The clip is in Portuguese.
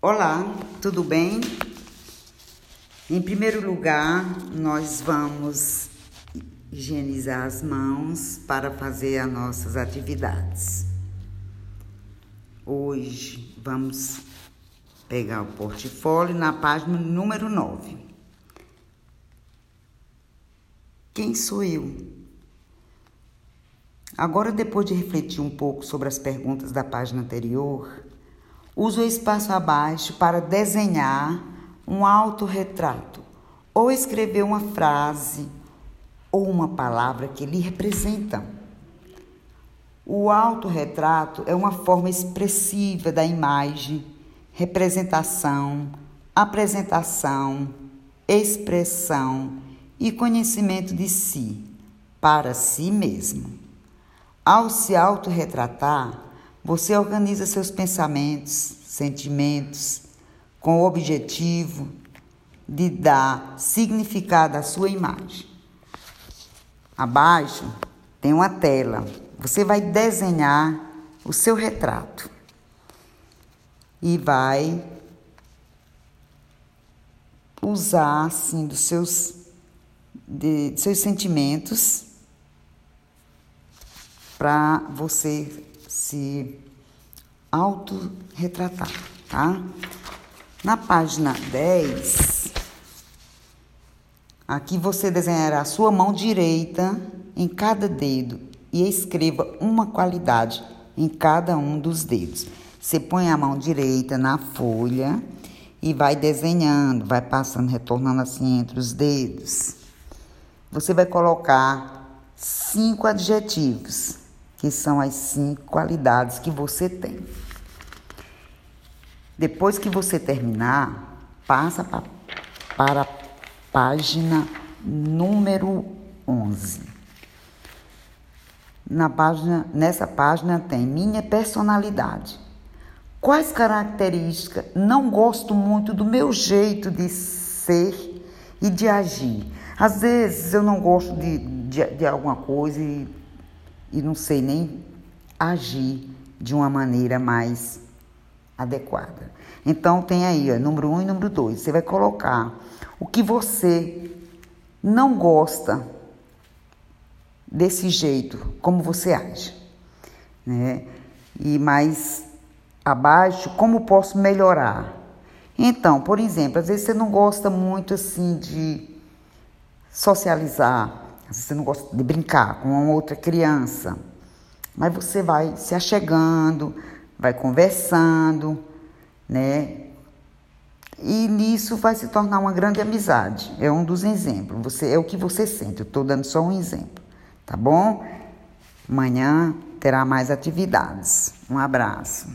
Olá, tudo bem? Em primeiro lugar, nós vamos higienizar as mãos para fazer as nossas atividades. Hoje vamos pegar o portfólio na página número 9. Quem sou eu? Agora, depois de refletir um pouco sobre as perguntas da página anterior, use o espaço abaixo para desenhar um autorretrato ou escrever uma frase ou uma palavra que lhe representa. O autorretrato é uma forma expressiva da imagem, representação, apresentação, expressão e conhecimento de si, para si mesmo. Ao se autorretratar, você organiza seus pensamentos, sentimentos, com o objetivo de dar significado à sua imagem. Abaixo tem uma tela. Você vai desenhar o seu retrato e vai usar assim dos seus de, de seus sentimentos para você se autorretratar, tá? Na página 10, aqui você desenhará a sua mão direita em cada dedo e escreva uma qualidade em cada um dos dedos. Você põe a mão direita na folha e vai desenhando, vai passando, retornando assim entre os dedos. Você vai colocar cinco adjetivos que são as cinco qualidades que você tem. Depois que você terminar, passa pra, para a página número 11. Na página, nessa página tem minha personalidade. Quais características não gosto muito do meu jeito de ser e de agir? Às vezes eu não gosto de, de, de alguma coisa e e não sei nem agir de uma maneira mais adequada. Então tem aí, ó, número um e número dois. Você vai colocar o que você não gosta desse jeito, como você age, né? E mais abaixo, como posso melhorar? Então, por exemplo, às vezes você não gosta muito assim de socializar, você não gosta de brincar com uma outra criança, mas você vai se achegando, vai conversando, né? E nisso vai se tornar uma grande amizade. É um dos exemplos. Você é o que você sente. Eu estou dando só um exemplo, tá bom? Amanhã terá mais atividades. Um abraço.